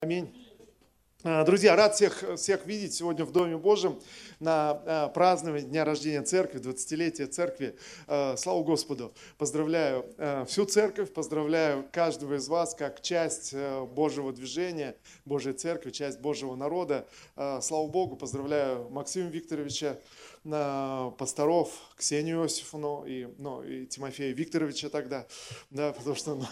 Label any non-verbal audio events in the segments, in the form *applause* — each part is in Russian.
Аминь. А, друзья, рад всех, всех видеть сегодня в Доме Божьем на а, празднование Дня рождения Церкви, 20-летия Церкви. А, слава Господу! Поздравляю всю Церковь, поздравляю каждого из вас как часть Божьего движения, Божьей Церкви, часть Божьего народа. Слава Богу! Поздравляю Максима Викторовича, пасторов Ксению Иосифовну и, ну, и Тимофея Викторовича тогда, да, потому что, ну,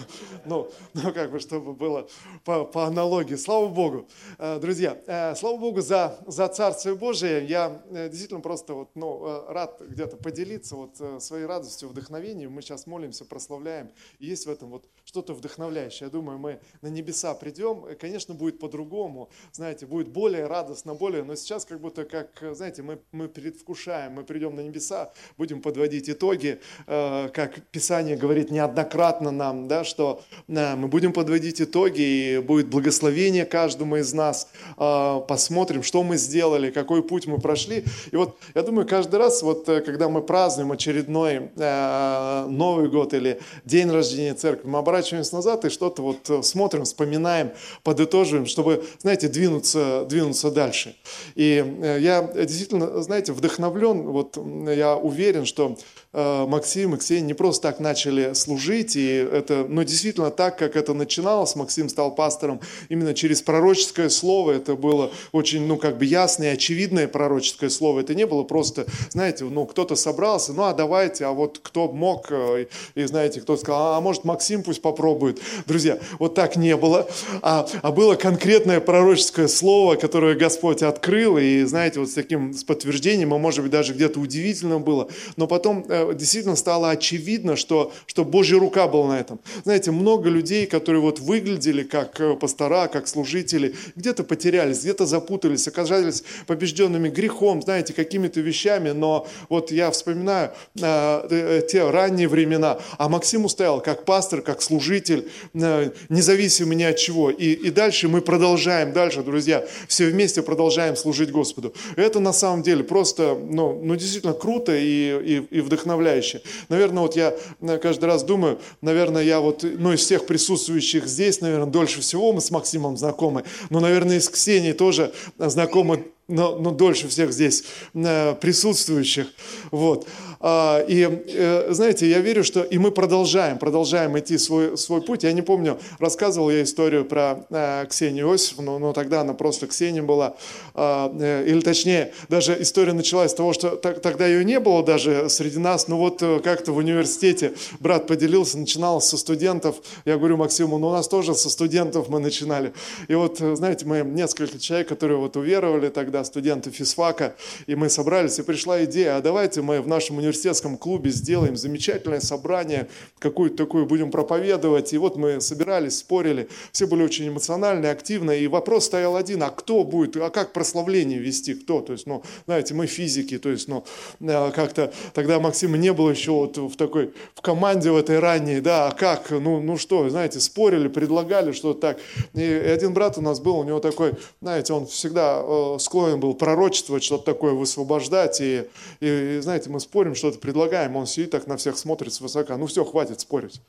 ну, ну как бы, чтобы было по, по аналогии. Слава Богу, э, друзья, э, слава Богу за, за Царствие Божие. Я э, действительно просто вот, ну, рад где-то поделиться вот своей радостью, вдохновением. Мы сейчас молимся, прославляем. И есть в этом вот что-то вдохновляющее. Я думаю, мы на небеса придем. Конечно, будет по-другому, знаете, будет более радостно, более, но сейчас как будто, как, знаете, мы, мы предвкушаем предвкушаем, мы придем на небеса, будем подводить итоги, э, как Писание говорит неоднократно нам, да, что э, мы будем подводить итоги, и будет благословение каждому из нас, э, посмотрим, что мы сделали, какой путь мы прошли. И вот я думаю, каждый раз, вот когда мы празднуем очередной Новый год или день рождения церкви, мы оборачиваемся назад и что-то вот смотрим, вспоминаем, подытоживаем, чтобы, знаете, двинуться, двинуться дальше. И я действительно, знаете, вдохновлен вдохновлен, вот я уверен, что Э, Максим и Ксения не просто так начали служить, и это, ну, действительно так, как это начиналось, Максим стал пастором именно через пророческое слово, это было очень, ну, как бы ясное и очевидное пророческое слово, это не было просто, знаете, ну, кто-то собрался, ну, а давайте, а вот кто мог, э, и, знаете, кто сказал, а, а может Максим пусть попробует. Друзья, вот так не было, а, а было конкретное пророческое слово, которое Господь открыл, и, знаете, вот с таким, с подтверждением, а может быть, даже где-то удивительно было, но потом э, действительно стало очевидно, что, что Божья рука была на этом. Знаете, много людей, которые вот выглядели как э, пастора, как служители, где-то потерялись, где-то запутались, оказались побежденными грехом, знаете, какими-то вещами, но вот я вспоминаю э, э, те ранние времена, а Максим устоял как пастор, как служитель, э, независимо ни от чего. И, и дальше мы продолжаем, дальше, друзья, все вместе продолжаем служить Господу. Это на самом деле просто, ну, ну действительно круто и, и, и вдохновляюще. Наверное, вот я э, каждый раз думаю, наверное, я вот, ну, из всех присутствующих здесь, наверное, дольше всего мы с Максимом знакомы, но, наверное, и с Ксенией тоже знакомы но, но дольше всех здесь э, присутствующих. Вот. А, и, э, знаете, я верю, что и мы продолжаем, продолжаем идти свой, свой путь. Я не помню, рассказывал я историю про э, Ксению Иосифовну, но тогда она просто Ксения была. А, или точнее, даже история началась с того, что тогда ее не было даже среди нас, но вот как-то в университете брат поделился, начинал со студентов. Я говорю Максиму, ну у нас тоже со студентов мы начинали. И вот, знаете, мы несколько человек, которые вот уверовали тогда, тогда студенты физфака, и мы собрались, и пришла идея, а давайте мы в нашем университетском клубе сделаем замечательное собрание, какую-то такую будем проповедовать. И вот мы собирались, спорили, все были очень эмоциональны, активны, и вопрос стоял один, а кто будет, а как прославление вести, кто? То есть, ну, знаете, мы физики, то есть, ну, э, как-то тогда Максима не было еще вот в такой, в команде в этой ранней, да, а как, ну, ну что, знаете, спорили, предлагали что-то так. И один брат у нас был, у него такой, знаете, он всегда э, склонен достоин был пророчествовать, что-то такое высвобождать. И, и, и, знаете, мы спорим, что-то предлагаем, он сидит так на всех смотрит свысока. Ну все, хватит спорить.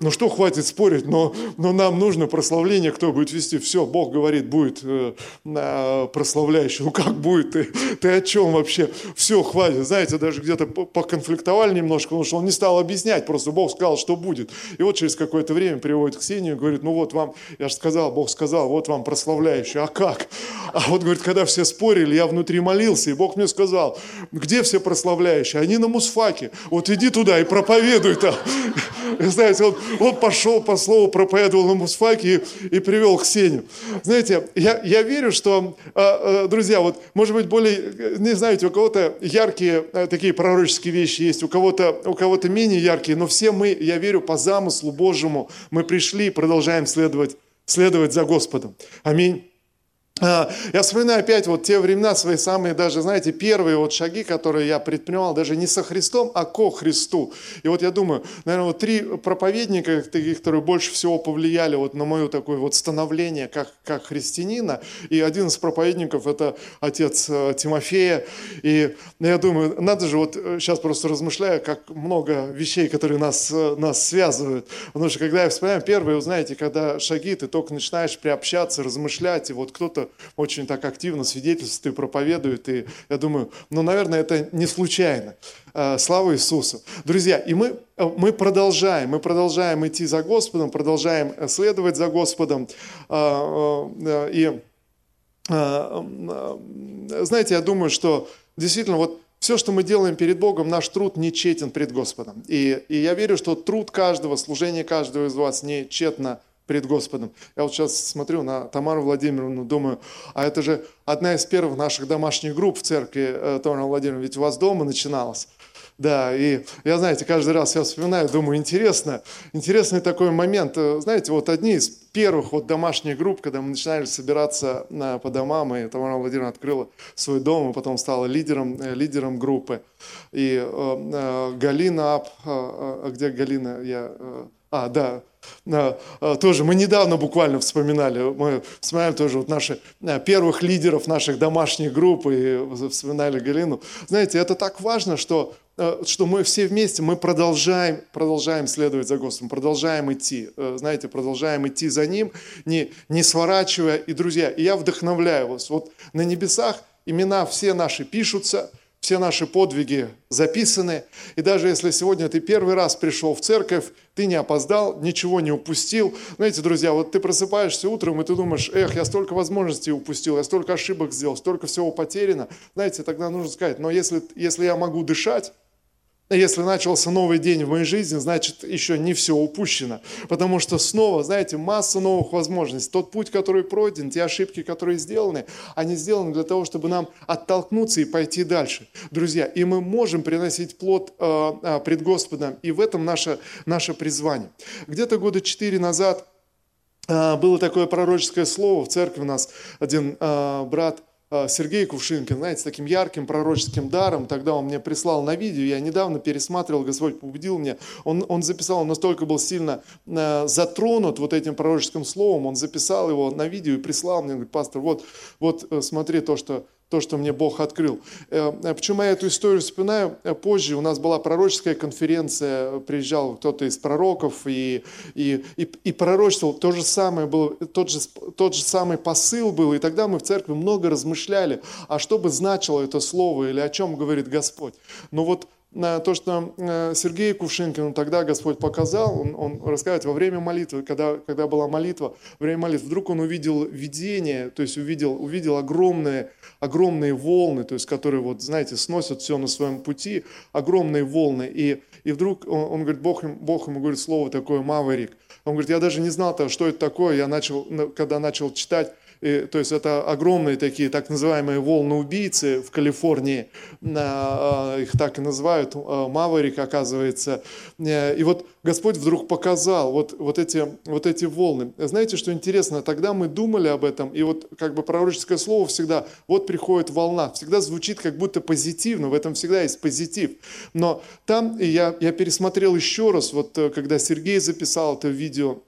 Ну что, хватит спорить, но, но нам нужно прославление, кто будет вести. Все, Бог говорит, будет э, прославляющий. Ну *laughs* как будет? Ты, ты о чем вообще? Все, хватит. Знаете, даже где-то поконфликтовали немножко, потому что он не стал объяснять, просто Бог сказал, что будет. И вот через какое-то время приводит Ксению и говорит, ну вот вам, я же сказал, Бог сказал, вот вам прославляющий. А как? А вот, говорит, когда все спорили, я внутри молился, и Бог мне сказал, где все прославляющие? Они на Мусфаке. Вот иди туда и проповедуй там. Знаете, он, он пошел по слову, проповедовал на Мусфаке и, и привел Ксению. Знаете, я, я верю, что, а, а, друзья, вот, может быть, более, не знаете, у кого-то яркие а, такие пророческие вещи есть, у кого-то у кого-то менее яркие, но все мы, я верю, по замыслу Божьему мы пришли и продолжаем следовать, следовать за Господом. Аминь. А, я вспоминаю опять вот те времена, свои самые даже, знаете, первые вот шаги, которые я предпринимал, даже не со Христом, а ко Христу. И вот я думаю, наверное, вот три проповедника, таких, которые больше всего повлияли вот на мое такое вот становление как, как христианина. И один из проповедников – это отец э, Тимофея. И я думаю, надо же, вот сейчас э, просто размышляю, как много вещей, которые нас, э, нас связывают. Потому что когда я вспоминаю первые, вы знаете, когда шаги, ты только начинаешь приобщаться, размышлять, и вот кто-то очень так активно свидетельствует и проповедует. И я думаю, ну, наверное, это не случайно. А, слава Иисусу. Друзья, и мы, мы продолжаем, мы продолжаем идти за Господом, продолжаем следовать за Господом. И знаете, я думаю, что действительно вот все, что мы делаем перед Богом, наш труд не четен пред Господом. И, и я верю, что труд каждого, служение каждого из вас не тщетно пред Господом. Я вот сейчас смотрю на Тамару Владимировну, думаю, а это же одна из первых наших домашних групп в церкви, э, Тамара Владимировна, ведь у вас дома начиналась. Да, и я, знаете, каждый раз я вспоминаю, думаю, интересно, интересный такой момент. Э, знаете, вот одни из первых вот домашних групп, когда мы начинали собираться на, по домам, и Тамара Владимировна открыла свой дом, и потом стала лидером, э, лидером группы. И э, э, Галина э, где Галина, я... Э, а, да, а, тоже мы недавно буквально вспоминали, мы вспоминаем тоже вот наших а, первых лидеров наших домашних групп и вспоминали Галину. Знаете, это так важно, что, а, что мы все вместе, мы продолжаем, продолжаем следовать за Господом, продолжаем идти, знаете, продолжаем идти за Ним, не, не сворачивая. И, друзья, и я вдохновляю вас, вот на небесах имена все наши пишутся – все наши подвиги записаны. И даже если сегодня ты первый раз пришел в церковь, ты не опоздал, ничего не упустил. Знаете, друзья, вот ты просыпаешься утром, и ты думаешь, эх, я столько возможностей упустил, я столько ошибок сделал, столько всего потеряно. Знаете, тогда нужно сказать, но если, если я могу дышать, если начался новый день в моей жизни, значит, еще не все упущено. Потому что снова, знаете, масса новых возможностей. Тот путь, который пройден, те ошибки, которые сделаны, они сделаны для того, чтобы нам оттолкнуться и пойти дальше. Друзья, и мы можем приносить плод э, э, пред Господом, и в этом наше, наше призвание. Где-то года четыре назад э, было такое пророческое слово в церкви у нас. Один брат – Э, Сергей Кувшинкин, знаете, с таким ярким пророческим даром. Тогда он мне прислал на видео, я недавно пересматривал, Господь побудил меня. Он, он записал, он настолько был сильно э, затронут вот этим пророческим словом, он записал его на видео и прислал мне, говорит, пастор, вот, вот э, смотри то, что то, что мне Бог открыл. Э, э, почему я эту историю вспоминаю? Э, позже у нас была пророческая конференция, приезжал кто-то из пророков и, и, и, и пророчествовал. То же самое было, тот же, тот же самый посыл был. И тогда мы в церкви много размышляли, а что бы значило это слово или о чем говорит Господь. Но вот то, что э, Сергей Кувшинкин тогда Господь показал, он, он рассказывает, во время молитвы, когда, когда была молитва, время молитвы, вдруг он увидел видение, то есть увидел, увидел огромные, огромные волны, то есть которые, вот, знаете, сносят все на своем пути, огромные волны. И, и вдруг он, он говорит, Бог, Бог ему говорит слово такое «маварик». Он говорит, я даже не знал, что это такое, я начал, когда начал читать, и, то есть это огромные такие так называемые волны-убийцы в Калифорнии, а, их так и называют, а, Маверик, оказывается. Э, и вот Господь вдруг показал вот, вот, эти, вот эти волны. Знаете, что интересно? Тогда мы думали об этом, и вот как бы пророческое слово всегда, вот приходит волна, всегда звучит как будто позитивно, в этом всегда есть позитив. Но там я, я пересмотрел еще раз, вот э, когда Сергей записал это видео,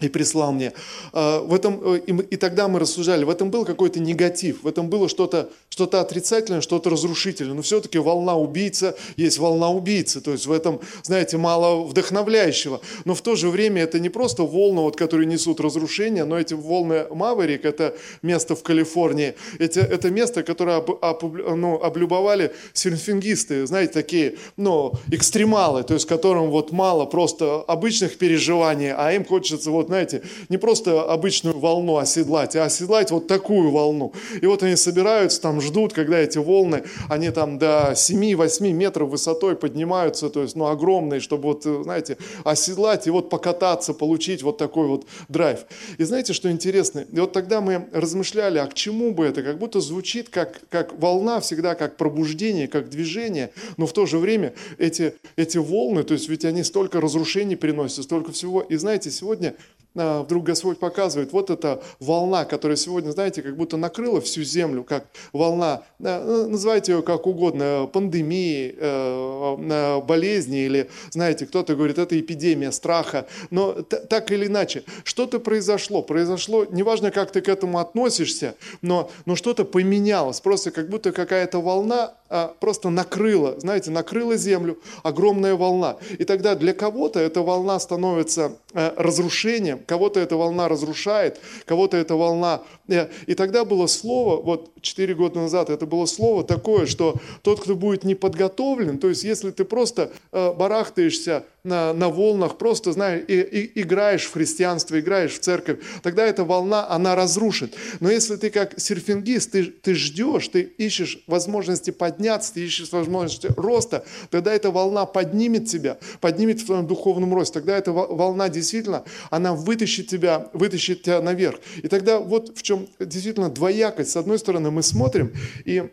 и прислал мне. А, в этом, э, и тогда мы рассуждали, в этом был какой-то негатив, в этом было что-то что отрицательное, что-то разрушительное. Но все-таки волна убийца есть волна убийцы. То есть в этом, знаете, мало вдохновляющего. Но в то же время это не просто волны, вот, которые несут разрушение, но эти волны Маверик, это место в Калифорнии, это, это место, которое об, об, ну, облюбовали серфингисты, знаете, такие ну, экстремалы, то есть которым вот мало просто обычных переживаний, а им хочется вот вот, знаете, не просто обычную волну оседлать, а оседлать вот такую волну. И вот они собираются, там ждут, когда эти волны, они там до 7-8 метров высотой поднимаются, то есть, ну, огромные, чтобы вот, знаете, оседлать и вот покататься, получить вот такой вот драйв. И знаете, что интересно? И вот тогда мы размышляли, а к чему бы это? Как будто звучит как, как волна всегда, как пробуждение, как движение, но в то же время эти, эти волны, то есть ведь они столько разрушений приносят, столько всего. И знаете, сегодня вдруг Господь показывает, вот эта волна, которая сегодня, знаете, как будто накрыла всю землю, как волна, а, ну, называйте ее как угодно, пандемии, э, болезни или, знаете, кто-то говорит, это эпидемия страха, но так или иначе, что-то произошло, произошло, неважно, как ты к этому относишься, но, но что-то поменялось, просто как будто какая-то волна а, просто накрыла, знаете, накрыла землю, огромная волна. И тогда для кого-то эта волна становится э, разрушением, кого-то эта волна разрушает, кого-то эта волна... Э, и тогда было слово, вот 4 года назад это было слово такое, что тот, кто будет не подготовлен, то есть если ты просто э, барахтаешься на, на волнах, просто, знаешь, и, и, играешь в христианство, играешь в церковь, тогда эта волна, она разрушит. Но если ты как серфингист, ты, ты ждешь, ты ищешь возможности подняться, ты ищешь возможности роста, тогда эта волна поднимет тебя, поднимет в твоем духовном росте. Тогда эта волна действительно, она вытащит тебя, вытащит тебя наверх. И тогда вот в чем действительно двоякость. С одной стороны, мы смотрим и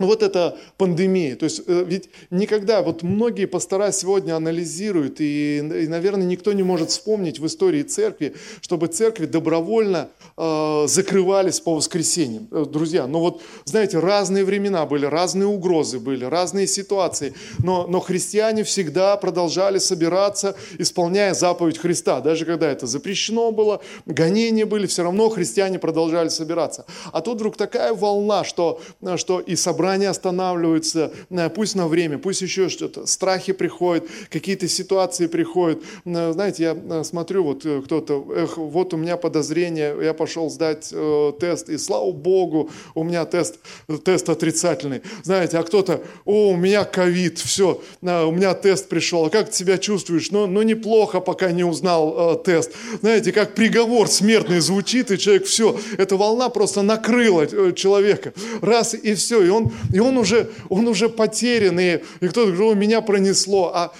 ну, вот это пандемия. То есть э, ведь никогда, вот многие пастора сегодня анализируют, и, и наверное, никто не может вспомнить в истории церкви, чтобы церкви добровольно э, закрывались по воскресеньям. Э, друзья, ну вот, знаете, разные времена были, разные угрозы были, разные ситуации, но, но христиане всегда продолжали собираться, исполняя заповедь Христа. Даже когда это запрещено было, гонения были, все равно христиане продолжали собираться. А тут вдруг такая волна, что, что и собрание собрания останавливаются, э, пусть на время, пусть еще что-то, страхи приходят, какие-то ситуации приходят. Э, знаете, я э, смотрю, вот кто-то, эх, вот у меня подозрение, я пошел сдать э, тест, и слава Богу, у меня тест, тест отрицательный. Знаете, а кто-то, о, у меня ковид, все, у меня тест пришел, а как ты себя чувствуешь? Ну, ну неплохо, пока не узнал э, тест. Знаете, как приговор смертный звучит, и человек, все, эта волна просто накрыла человека. Раз, и все, и он и он уже, он уже потерян, и, и кто-то говорит, меня пронесло. А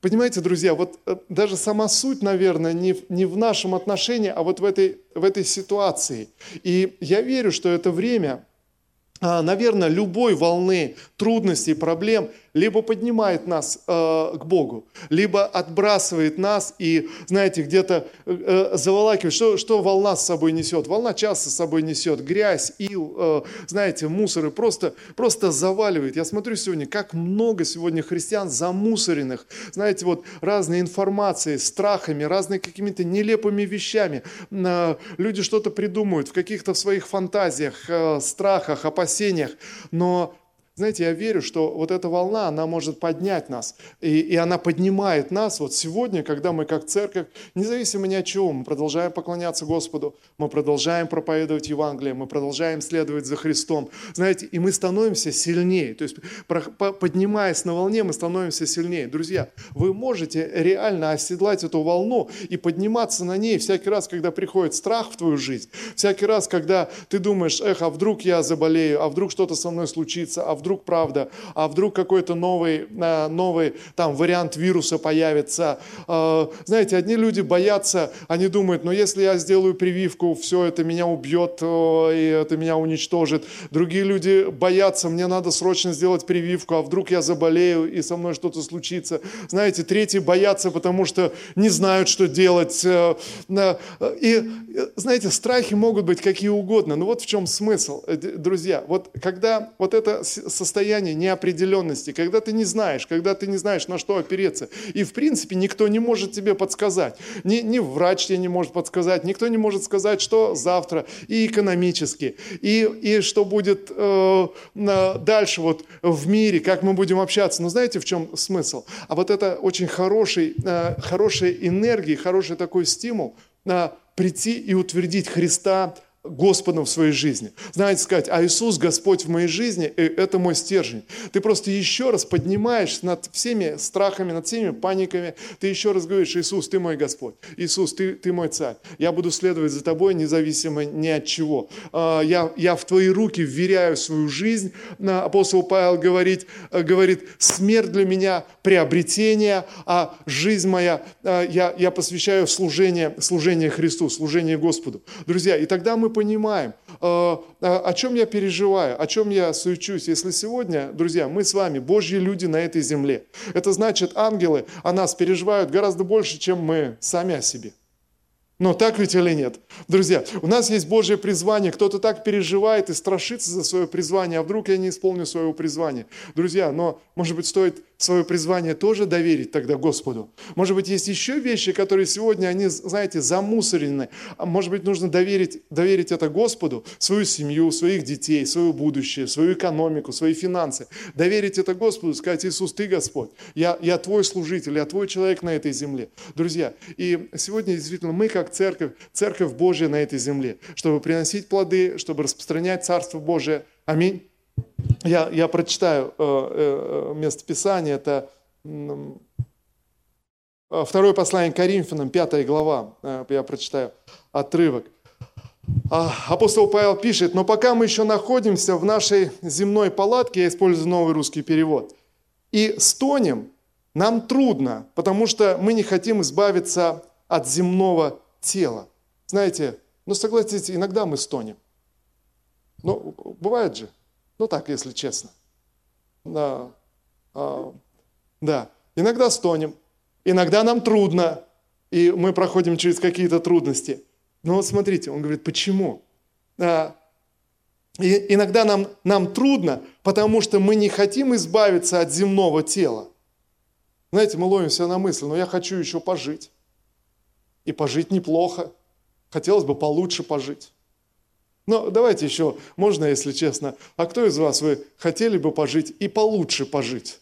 понимаете, друзья, вот э, даже сама суть, наверное, не, не в нашем отношении, а вот в этой, в этой ситуации. И я верю, что это время, а, наверное, любой волны трудностей, проблем – либо поднимает нас э, к Богу, либо отбрасывает нас и, знаете, где-то э, заволакивает. Что, что волна с собой несет? Волна часто с собой несет грязь, ил, э, знаете, мусоры, просто, просто заваливает. Я смотрю сегодня, как много сегодня христиан замусоренных, знаете, вот разной информацией, страхами, разными какими-то нелепыми вещами. Э, люди что-то придумывают в каких-то своих фантазиях, э, страхах, опасениях, но знаете, я верю, что вот эта волна, она может поднять нас. И, и она поднимает нас вот сегодня, когда мы как церковь, независимо ни от чего, мы продолжаем поклоняться Господу, мы продолжаем проповедовать Евангелие, мы продолжаем следовать за Христом. Знаете, и мы становимся сильнее. То есть поднимаясь на волне, мы становимся сильнее. Друзья, вы можете реально оседлать эту волну и подниматься на ней всякий раз, когда приходит страх в твою жизнь, всякий раз, когда ты думаешь, эх, а вдруг я заболею, а вдруг что-то со мной случится, а вдруг правда, а вдруг какой-то новый, э, новый там вариант вируса появится. Э, знаете, одни люди боятся, они думают, ну если я сделаю прививку, все это меня убьет и это меня уничтожит. Другие люди боятся, мне надо срочно сделать прививку, а вдруг я заболею и со мной что-то случится. Знаете, третьи боятся, потому что не знают, что делать. Э, и, знаете, страхи могут быть какие угодно. Но вот в чем смысл, друзья. Вот когда вот это состояние неопределенности, когда ты не знаешь, когда ты не знаешь, на что опереться. И, в принципе, никто не может тебе подсказать. Ни, ни врач тебе не может подсказать, никто не может сказать, что завтра и экономически, и, и что будет э, дальше вот в мире, как мы будем общаться. Но знаете, в чем смысл? А вот это очень хороший, э, хорошая энергия, хороший такой стимул э, прийти и утвердить Христа Господом в своей жизни. Знаете, сказать, а Иисус Господь в моей жизни, и это мой стержень. Ты просто еще раз поднимаешь над всеми страхами, над всеми паниками, ты еще раз говоришь, Иисус, ты мой Господь, Иисус, ты, ты мой царь. Я буду следовать за тобой независимо ни от чего. А, я, я в твои руки вверяю свою жизнь. Апостол Павел говорит, говорит, смерть для меня приобретение, а жизнь моя, а, я, я посвящаю служение, служение Христу, служение Господу. Друзья, и тогда мы понимаем, э, о чем я переживаю, о чем я суечусь. Если сегодня, друзья, мы с вами Божьи люди на этой земле, это значит, ангелы о нас переживают гораздо больше, чем мы сами о себе. Но так ведь или нет? Друзья, у нас есть Божье призвание. Кто-то так переживает и страшится за свое призвание. А вдруг я не исполню своего призвания? Друзья, но, может быть, стоит свое призвание тоже доверить тогда Господу. Может быть, есть еще вещи, которые сегодня, они, знаете, замусорены. А может быть, нужно доверить, доверить это Господу, свою семью, своих детей, свое будущее, свою экономику, свои финансы. Доверить это Господу, сказать, Иисус, Ты Господь, я, я Твой служитель, я Твой человек на этой земле. Друзья, и сегодня действительно мы как церковь, церковь Божья на этой земле, чтобы приносить плоды, чтобы распространять Царство Божие. Аминь. Я, я прочитаю э, э, место Писания, это э, второе послание к Коринфянам, пятая глава, э, я прочитаю отрывок. А, апостол Павел пишет, но пока мы еще находимся в нашей земной палатке, я использую новый русский перевод, и стонем, нам трудно, потому что мы не хотим избавиться от земного тела. Знаете, ну согласитесь, иногда мы стонем. Ну, бывает же. Ну так, если честно. Да, а, да. иногда стонем, иногда нам трудно, и мы проходим через какие-то трудности. Но вот смотрите, он говорит, почему? А, и иногда нам, нам трудно, потому что мы не хотим избавиться от земного тела. Знаете, мы ловим себя на мысли, но я хочу еще пожить. И пожить неплохо. Хотелось бы получше пожить. Но давайте еще, можно, если честно, а кто из вас вы хотели бы пожить и получше пожить?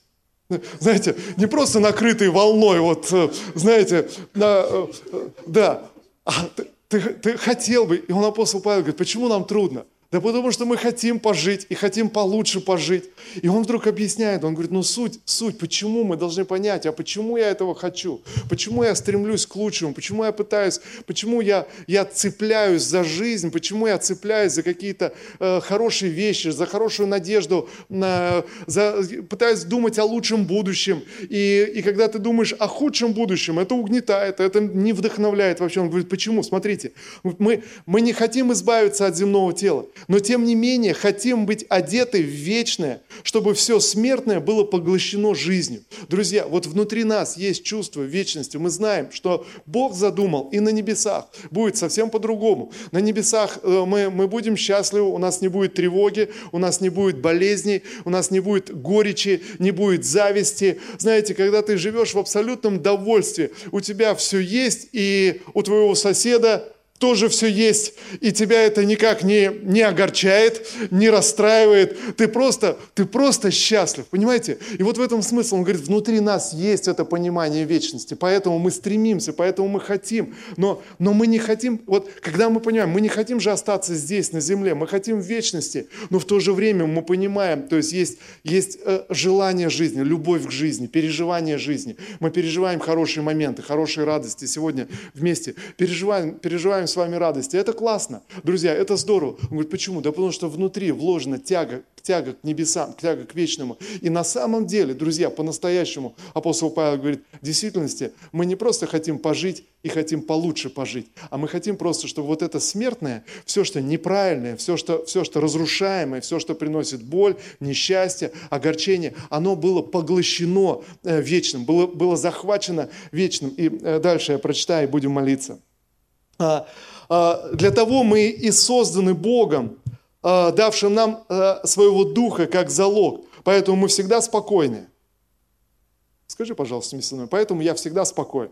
Знаете, не просто накрытый волной, вот, э, знаете, на, э, э, да, а ты, ты, ты хотел бы, и он апостол Павел говорит, почему нам трудно? Да потому что мы хотим пожить и хотим получше пожить. И он вдруг объясняет, он говорит, ну суть, суть, почему мы должны понять, а почему я этого хочу? Почему я стремлюсь к лучшему? Почему я пытаюсь, почему я, я цепляюсь за жизнь? Почему я цепляюсь за какие-то э, хорошие вещи, за хорошую надежду, на, за, пытаюсь думать о лучшем будущем. И, и когда ты думаешь о худшем будущем, это угнетает, это не вдохновляет вообще. Он говорит, почему? Смотрите, мы, мы не хотим избавиться от земного тела но тем не менее хотим быть одеты в вечное, чтобы все смертное было поглощено жизнью. Друзья, вот внутри нас есть чувство вечности. Мы знаем, что Бог задумал и на небесах будет совсем по-другому. На небесах э, мы, мы будем счастливы, у нас не будет тревоги, у нас не будет болезней, у нас не будет горечи, не будет зависти. Знаете, когда ты живешь в абсолютном довольстве, у тебя все есть, и у твоего соседа тоже все есть, и тебя это никак не, не огорчает, не расстраивает. Ты просто, ты просто счастлив, понимаете? И вот в этом смысл. Он говорит, внутри нас есть это понимание вечности, поэтому мы стремимся, поэтому мы хотим. Но, но мы не хотим, вот когда мы понимаем, мы не хотим же остаться здесь, на земле, мы хотим вечности, но в то же время мы понимаем, то есть есть, есть э, желание жизни, любовь к жизни, переживание жизни. Мы переживаем хорошие моменты, хорошие радости сегодня вместе, переживаем, переживаем с вами радости. Это классно, друзья, это здорово. Он говорит, почему? Да потому что внутри вложена тяга, тяга к небесам, тяга к вечному. И на самом деле, друзья, по-настоящему, апостол Павел говорит, в действительности мы не просто хотим пожить и хотим получше пожить, а мы хотим просто, чтобы вот это смертное, все, что неправильное, все, что, все, что разрушаемое, все, что приносит боль, несчастье, огорчение, оно было поглощено э, вечным, было, было захвачено вечным. И э, дальше я прочитаю и будем молиться. А, а, для того мы и созданы Богом, а, давшим нам своего Духа как залог. Поэтому мы всегда спокойны. Скажи, пожалуйста, вместе со мной. Поэтому я всегда спокоен.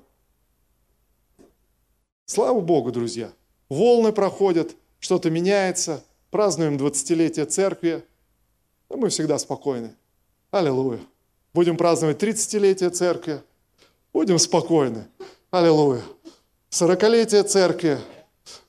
Слава Богу, друзья. Волны проходят, что-то меняется. Празднуем 20-летие церкви. Но мы всегда спокойны. Аллилуйя. Будем праздновать 30-летие церкви. Будем спокойны. Аллилуйя. Сорокалетие церкви.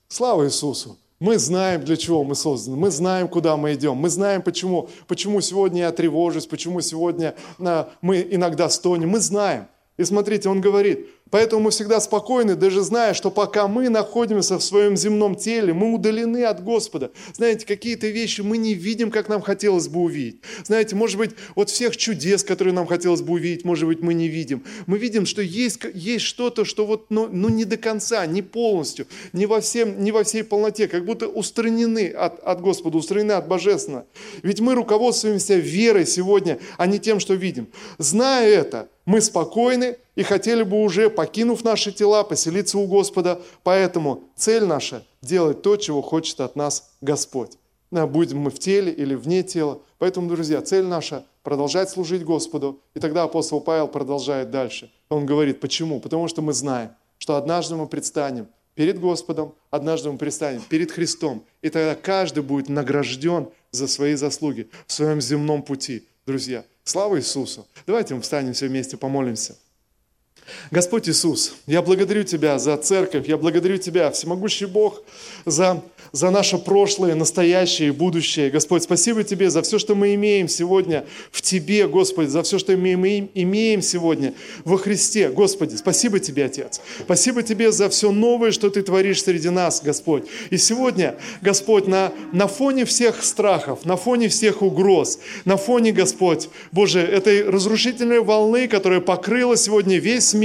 Слава Иисусу! Мы знаем, для чего мы созданы. Мы знаем, куда мы идем. Мы знаем, почему, почему сегодня я тревожусь, почему сегодня мы иногда стонем. Мы знаем. И смотрите, он говорит, Поэтому мы всегда спокойны, даже зная, что пока мы находимся в своем земном теле, мы удалены от Господа. Знаете, какие-то вещи мы не видим, как нам хотелось бы увидеть. Знаете, может быть, вот всех чудес, которые нам хотелось бы увидеть, может быть, мы не видим. Мы видим, что есть, есть что-то, что вот, ну, ну не до конца, не полностью, не во, всем, не во всей полноте, как будто устранены от, от Господа, устранены от Божественного. Ведь мы руководствуемся верой сегодня, а не тем, что видим. Зная это, мы спокойны, и хотели бы уже, покинув наши тела, поселиться у Господа. Поэтому цель наша – делать то, чего хочет от нас Господь. Будем мы в теле или вне тела. Поэтому, друзья, цель наша – продолжать служить Господу. И тогда апостол Павел продолжает дальше. Он говорит, почему? Потому что мы знаем, что однажды мы предстанем перед Господом, однажды мы предстанем перед Христом. И тогда каждый будет награжден за свои заслуги в своем земном пути. Друзья, слава Иисусу! Давайте мы встанем все вместе, помолимся. Господь Иисус, я благодарю Тебя за церковь, я благодарю Тебя, всемогущий Бог, за за наше прошлое, настоящее и будущее. Господь, спасибо Тебе за все, что мы имеем сегодня в Тебе, Господи, за все, что мы имеем сегодня во Христе. Господи, спасибо Тебе, Отец. Спасибо Тебе за все новое, что Ты творишь среди нас, Господь. И сегодня, Господь, на, на фоне всех страхов, на фоне всех угроз, на фоне, Господь, Боже, этой разрушительной волны, которая покрыла сегодня весь мир,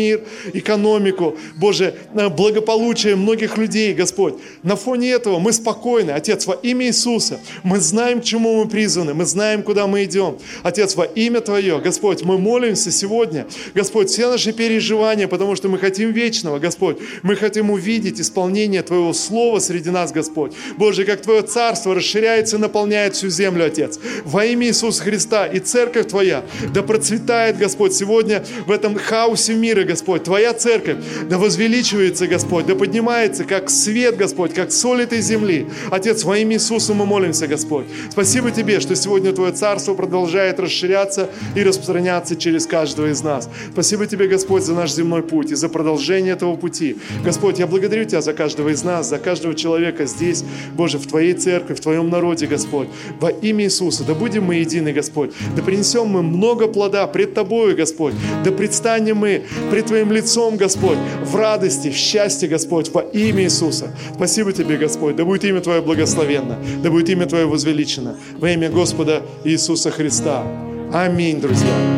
экономику, Боже, благополучие многих людей, Господь, на фоне этого мы спокойны, Отец, во имя Иисуса. Мы знаем, к чему мы призваны, мы знаем, куда мы идем. Отец, во имя Твое, Господь, мы молимся сегодня, Господь, все наши переживания, потому что мы хотим вечного, Господь. Мы хотим увидеть исполнение Твоего Слова среди нас, Господь. Боже, как Твое Царство расширяется и наполняет всю землю, Отец. Во имя Иисуса Христа и Церковь Твоя да процветает, Господь, сегодня в этом хаосе мира, Господь. Твоя Церковь да возвеличивается, Господь, да поднимается, как свет, Господь, как соль этой земли. Отец, во имя Иисуса мы молимся, Господь. Спасибо Тебе, что сегодня Твое Царство продолжает расширяться и распространяться через каждого из нас. Спасибо Тебе, Господь, за наш земной путь и за продолжение этого пути. Господь, я благодарю Тебя за каждого из нас, за каждого человека здесь, Боже, в Твоей церкви, в Твоем народе, Господь. Во имя Иисуса, да будем мы едины, Господь. Да принесем мы много плода пред Тобою, Господь. Да предстанем мы пред Твоим лицом, Господь, в радости, в счастье, Господь, во имя Иисуса. Спасибо Тебе, Господь. Да будет имя Твое благословенно, да будет имя Твое возвеличено во имя Господа Иисуса Христа. Аминь, друзья.